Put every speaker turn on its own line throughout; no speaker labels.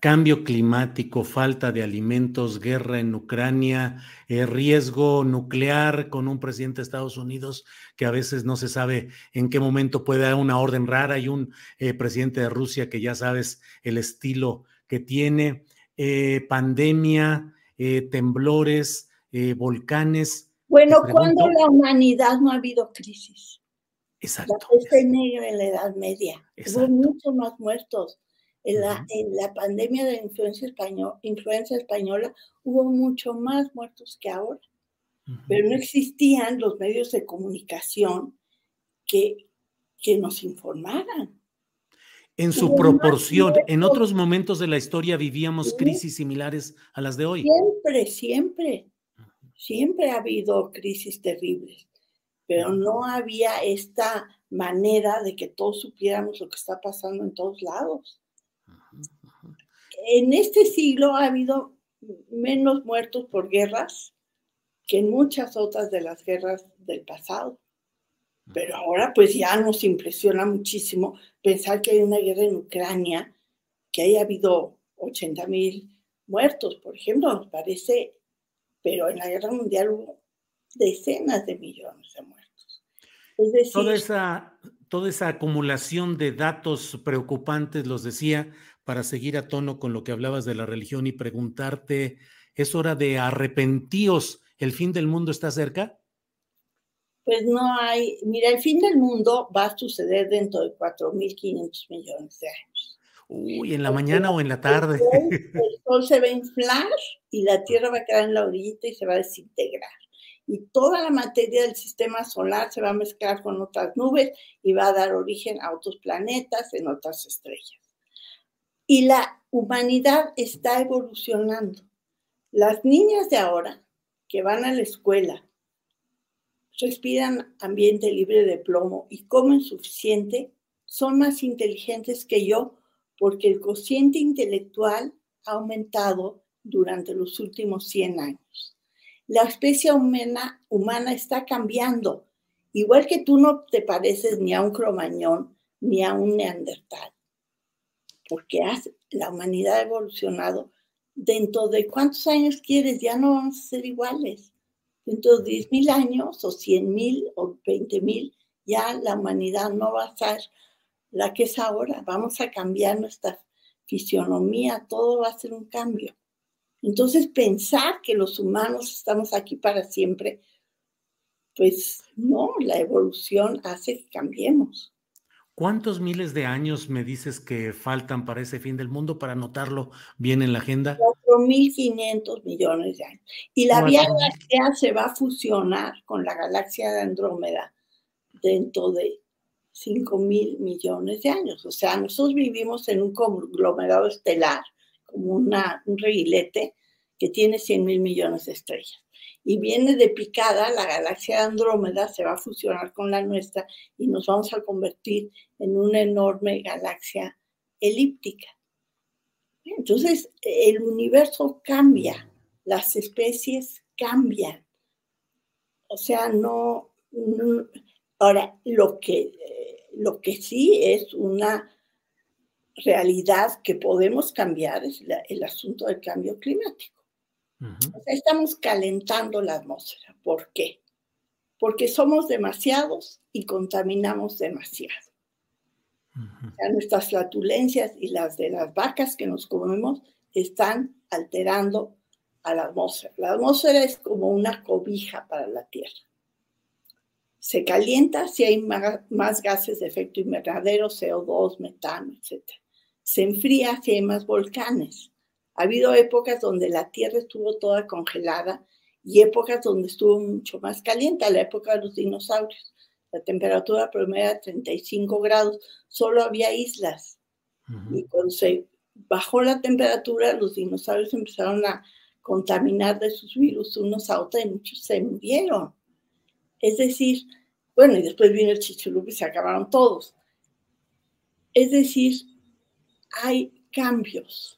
cambio climático, falta de alimentos, guerra en Ucrania, eh, riesgo nuclear con un presidente de Estados Unidos que a veces no se sabe en qué momento puede dar una orden rara y un eh, presidente de Rusia que ya sabes el estilo que tiene, eh, pandemia, temblores, volcanes.
Bueno, cuando la humanidad no ha habido crisis?
Exacto.
La peste negra en la Edad Media. Hubo muchos más muertos en la, en la pandemia de español, influencia española hubo mucho más muertos que ahora, pero no existían los medios de comunicación que, que nos informaran.
En su proporción, en otros momentos de la historia vivíamos crisis similares a las de hoy.
Siempre, siempre, siempre ha habido crisis terribles, pero no había esta manera de que todos supiéramos lo que está pasando en todos lados en este siglo ha habido menos muertos por guerras que en muchas otras de las guerras del pasado. Pero ahora pues ya nos impresiona muchísimo pensar que hay una guerra en Ucrania, que haya habido 80 mil muertos, por ejemplo, nos parece, pero en la guerra mundial hubo decenas de millones de muertos.
Es decir, esa, toda esa acumulación de datos preocupantes, los decía, para seguir a tono con lo que hablabas de la religión y preguntarte, ¿es hora de arrepentíos? ¿El fin del mundo está cerca?
Pues no hay, mira, el fin del mundo va a suceder dentro de 4.500 millones de años.
Uy, ¿en la mañana o en la tarde?
El sol, se va a inflar y la Tierra va a quedar en la orillita y se va a desintegrar. Y toda la materia del sistema solar se va a mezclar con otras nubes y va a dar origen a otros planetas en otras estrellas. Y la humanidad está evolucionando. Las niñas de ahora que van a la escuela respiran ambiente libre de plomo y comen suficiente, son más inteligentes que yo porque el cociente intelectual ha aumentado durante los últimos 100 años. La especie humana, está cambiando, igual que tú no te pareces ni a un cromañón ni a un neandertal porque la humanidad ha evolucionado. Dentro de cuántos años quieres, ya no vamos a ser iguales. Dentro de 10 mil años, o 100 mil, o 20 mil, ya la humanidad no va a ser la que es ahora. Vamos a cambiar nuestra fisionomía, todo va a ser un cambio. Entonces, pensar que los humanos estamos aquí para siempre, pues no, la evolución hace que cambiemos.
¿Cuántos miles de años me dices que faltan para ese fin del mundo para anotarlo bien en la agenda?
4.500 millones de años. Y la Vía Láctea se va a fusionar con la galaxia de Andrómeda dentro de 5.000 millones de años. O sea, nosotros vivimos en un conglomerado estelar, como una, un reguilete que tiene 100.000 millones de estrellas y viene de picada, la galaxia Andrómeda se va a fusionar con la nuestra y nos vamos a convertir en una enorme galaxia elíptica. Entonces, el universo cambia, las especies cambian. O sea, no, ahora, lo que, lo que sí es una realidad que podemos cambiar es el asunto del cambio climático. Estamos calentando la atmósfera. ¿Por qué? Porque somos demasiados y contaminamos demasiado. nuestras flatulencias y las de las vacas que nos comemos están alterando a la atmósfera. La atmósfera es como una cobija para la Tierra. Se calienta si hay más gases de efecto invernadero, CO2, metano, etc. Se enfría si hay más volcanes. Ha habido épocas donde la Tierra estuvo toda congelada y épocas donde estuvo mucho más caliente, la época de los dinosaurios. La temperatura promedio era 35 grados, solo había islas. Y cuando se bajó la temperatura, los dinosaurios empezaron a contaminar de sus virus unos a otros y muchos se murieron. Es decir, bueno, y después vino el chichulup y se acabaron todos. Es decir, hay cambios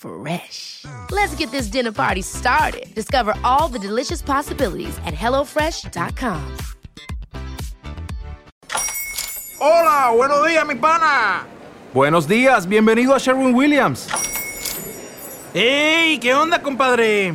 Fresh. Let's get this dinner party started. Discover all the delicious possibilities at hellofresh.com.
Hola, buenos días, mi pana.
Buenos días, bienvenido a Sherwin Williams.
¡Ey! ¿Qué onda, compadre?